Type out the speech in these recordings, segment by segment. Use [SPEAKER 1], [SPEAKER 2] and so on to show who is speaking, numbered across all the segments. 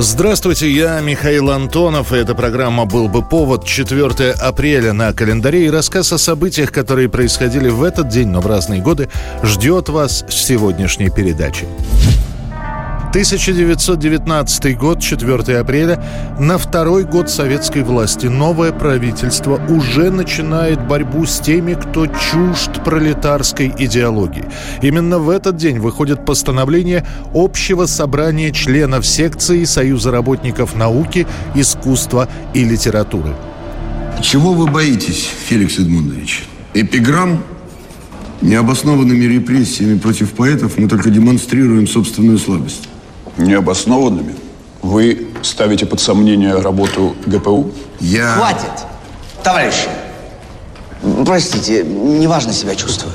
[SPEAKER 1] Здравствуйте, я Михаил Антонов, и эта программа «Был бы повод» 4 апреля на календаре и рассказ о событиях, которые происходили в этот день, но в разные годы, ждет вас в сегодняшней передаче. 1919 год, 4 апреля, на второй год советской власти новое правительство уже начинает борьбу с теми, кто чужд пролетарской идеологии. Именно в этот день выходит постановление Общего собрания членов секции Союза работников науки, искусства и литературы.
[SPEAKER 2] Чего вы боитесь, Феликс Эдмундович? Эпиграмм? Необоснованными репрессиями против поэтов мы только демонстрируем собственную слабость
[SPEAKER 3] необоснованными, вы ставите под сомнение работу ГПУ?
[SPEAKER 2] Я...
[SPEAKER 4] Хватит, товарищи. Простите, неважно себя чувствую.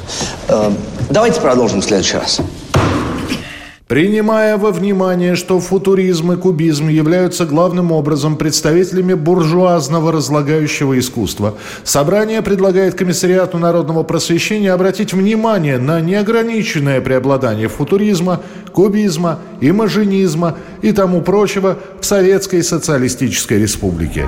[SPEAKER 4] Э, давайте продолжим в следующий раз.
[SPEAKER 1] Принимая во внимание, что футуризм и кубизм являются главным образом представителями буржуазного разлагающего искусства, собрание предлагает Комиссариату народного просвещения обратить внимание на неограниченное преобладание футуризма, кубизма, имажинизма и тому прочего в Советской Социалистической Республике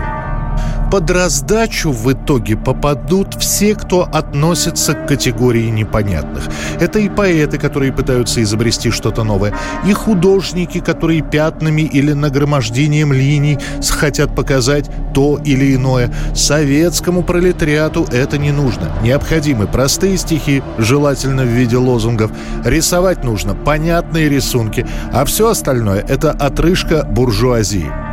[SPEAKER 1] под раздачу в итоге попадут все, кто относится к категории непонятных. Это и поэты, которые пытаются изобрести что-то новое, и художники, которые пятнами или нагромождением линий хотят показать то или иное. Советскому пролетариату это не нужно. Необходимы простые стихи, желательно в виде лозунгов. Рисовать нужно понятные рисунки, а все остальное – это отрыжка буржуазии.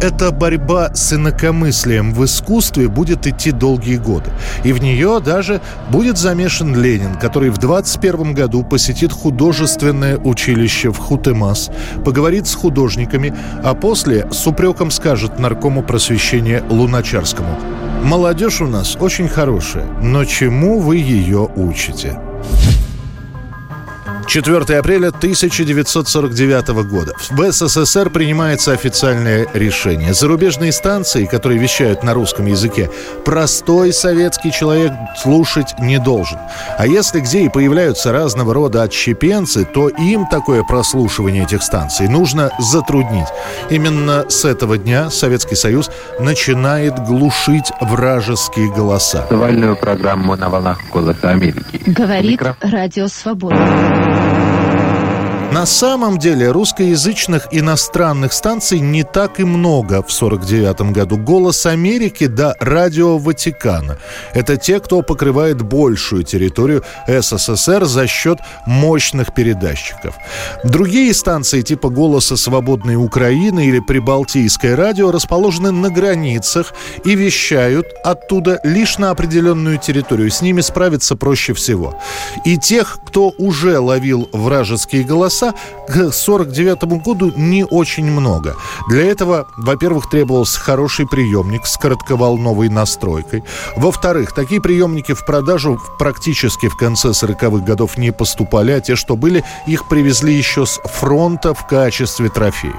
[SPEAKER 1] Эта борьба с инакомыслием в искусстве будет идти долгие годы. И в нее даже будет замешан Ленин, который в 21 году посетит художественное училище в Хутемас, поговорит с художниками, а после с упреком скажет наркому просвещения Луначарскому. «Молодежь у нас очень хорошая, но чему вы ее учите?» 4 апреля 1949 года. В СССР принимается официальное решение. Зарубежные станции, которые вещают на русском языке, простой советский человек слушать не должен. А если где и появляются разного рода отщепенцы, то им такое прослушивание этих станций нужно затруднить. Именно с этого дня Советский Союз начинает глушить вражеские голоса.
[SPEAKER 5] Актуальную программу на волнах голоса Америки.
[SPEAKER 6] Говорит Радио Свобода.
[SPEAKER 1] На самом деле русскоязычных иностранных станций не так и много в 49 году. «Голос Америки» да «Радио Ватикана». Это те, кто покрывает большую территорию СССР за счет мощных передатчиков. Другие станции типа «Голоса свободной Украины» или «Прибалтийское радио» расположены на границах и вещают оттуда лишь на определенную территорию. С ними справиться проще всего. И тех, кто уже ловил вражеские голоса, голоса к 1949 году не очень много. Для этого, во-первых, требовался хороший приемник с коротковолновой настройкой. Во-вторых, такие приемники в продажу практически в конце 40-х годов не поступали, а те, что были, их привезли еще с фронта в качестве трофеев.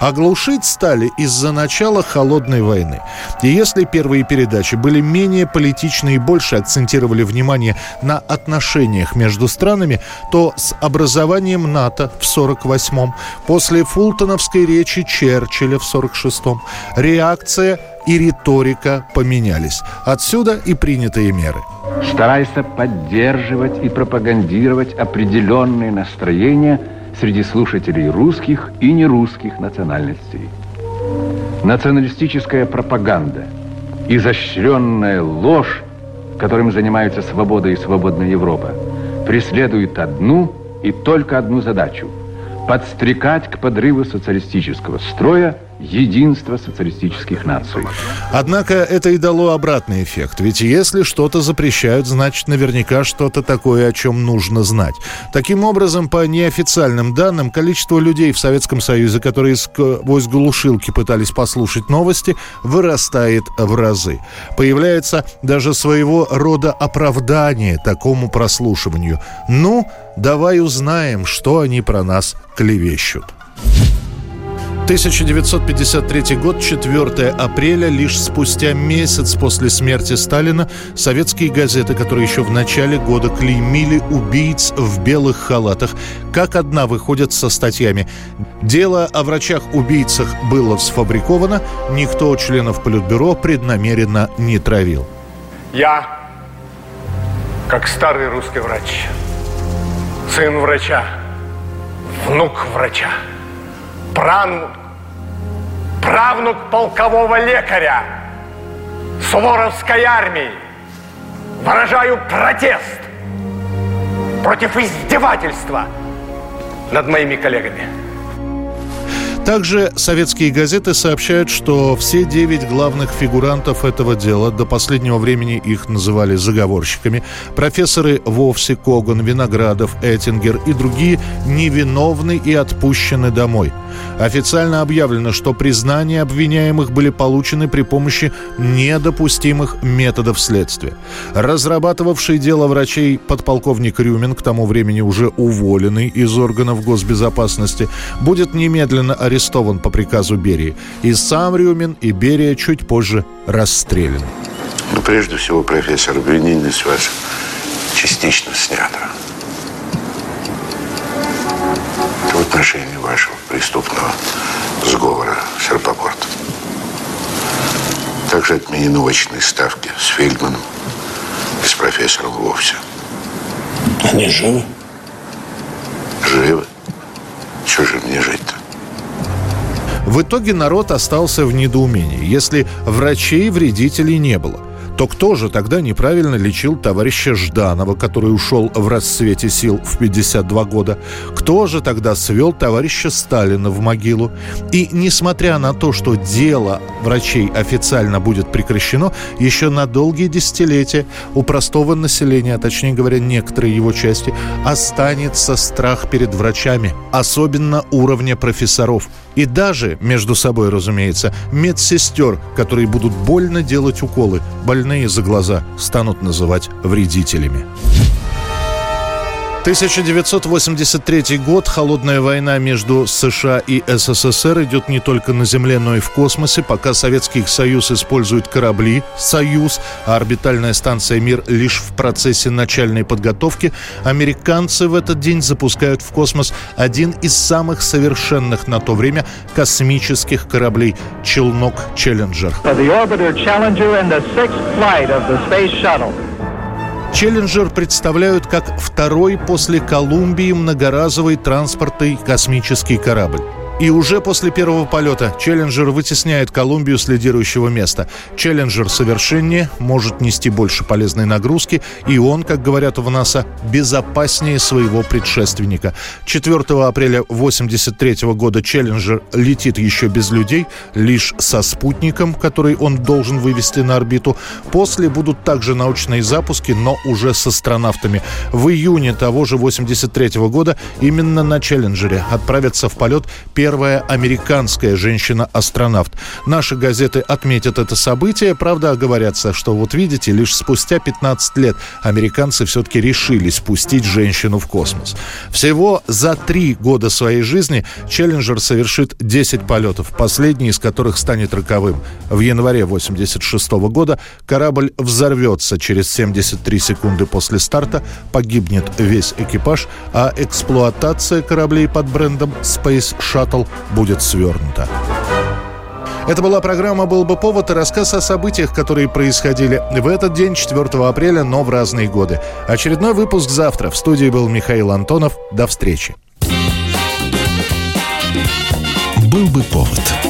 [SPEAKER 1] А глушить стали из-за начала Холодной войны. И если первые передачи были менее политичны и больше акцентировали внимание на отношениях между странами, то с образованием НАТО Рузвельта в 48-м, после фултоновской речи Черчилля в 46-м, реакция и риторика поменялись. Отсюда и принятые меры.
[SPEAKER 5] Старайся поддерживать и пропагандировать определенные настроения среди слушателей русских и нерусских национальностей. Националистическая пропаганда, изощренная ложь, которым занимаются свобода и свободная Европа, преследует одну и только одну задачу – подстрекать к подрыву социалистического строя единства социалистических наций.
[SPEAKER 1] Однако это и дало обратный эффект. Ведь если что-то запрещают, значит наверняка что-то такое, о чем нужно знать. Таким образом, по неофициальным данным, количество людей в Советском Союзе, которые сквозь глушилки пытались послушать новости, вырастает в разы. Появляется даже своего рода оправдание такому прослушиванию. Ну, давай узнаем, что они про нас клевещут. 1953 год, 4 апреля, лишь спустя месяц после смерти Сталина, советские газеты, которые еще в начале года клеймили убийц в белых халатах, как одна выходят со статьями. Дело о врачах-убийцах было сфабриковано, никто членов Политбюро преднамеренно не травил.
[SPEAKER 7] Я, как старый русский врач, сын врача, внук врача, правнук правнук полкового лекаря Суворовской армии, выражаю протест против издевательства над моими коллегами.
[SPEAKER 1] Также советские газеты сообщают, что все девять главных фигурантов этого дела, до последнего времени их называли заговорщиками, профессоры Вовсе, Коган, Виноградов, Эттингер и другие невиновны и отпущены домой. Официально объявлено, что признания обвиняемых были получены при помощи недопустимых методов следствия. Разрабатывавший дело врачей подполковник Рюмин, к тому времени уже уволенный из органов госбезопасности, будет немедленно арестован по приказу Берии. И сам Рюмин, и Берия чуть позже расстрелян.
[SPEAKER 8] Ну, прежде всего, профессор, обвинительность ваша частично снята. В отношении вашего преступного сговора с Рапопортом. Также отменены очные ставки с Фельдманом и с профессором вовсе.
[SPEAKER 9] Они живы?
[SPEAKER 8] Живы. Чего же мне жить-то?
[SPEAKER 1] В итоге народ остался в недоумении. Если врачей-вредителей не было, то кто же тогда неправильно лечил товарища Жданова, который ушел в расцвете сил в 52 года? Кто же тогда свел товарища Сталина в могилу? И несмотря на то, что дело врачей официально будет прекращено, еще на долгие десятилетия у простого населения, а точнее говоря, некоторой его части, останется страх перед врачами, особенно уровня профессоров. И даже, между собой, разумеется, медсестер, которые будут больно делать уколы, больные за глаза, станут называть вредителями. 1983 год. Холодная война между США и СССР идет не только на Земле, но и в космосе. Пока Советский Союз использует корабли «Союз», а орбитальная станция «Мир» лишь в процессе начальной подготовки, американцы в этот день запускают в космос один из самых совершенных на то время космических кораблей – челнок «Челленджер». Челленджер представляют как второй после Колумбии многоразовый транспортный космический корабль. И уже после первого полета Челленджер вытесняет Колумбию с лидирующего места. Челленджер совершеннее, может нести больше полезной нагрузки, и он, как говорят в НАСА, безопаснее своего предшественника. 4 апреля 1983 года Челленджер летит еще без людей, лишь со спутником, который он должен вывести на орбиту. После будут также научные запуски, но уже с астронавтами. В июне того же 1983 года именно на Челленджере отправятся в полет первый первая американская женщина-астронавт. Наши газеты отметят это событие, правда, оговорятся, что вот видите, лишь спустя 15 лет американцы все-таки решили спустить женщину в космос. Всего за три года своей жизни Челленджер совершит 10 полетов, последний из которых станет роковым. В январе 86 года корабль взорвется через 73 секунды после старта, погибнет весь экипаж, а эксплуатация кораблей под брендом Space Shuttle Journal будет свернута. Это была программа «Был бы повод» и рассказ о событиях, которые происходили в этот день, 4 апреля, но в разные годы. Очередной выпуск завтра. В студии был Михаил Антонов. До встречи.
[SPEAKER 10] «Был бы повод»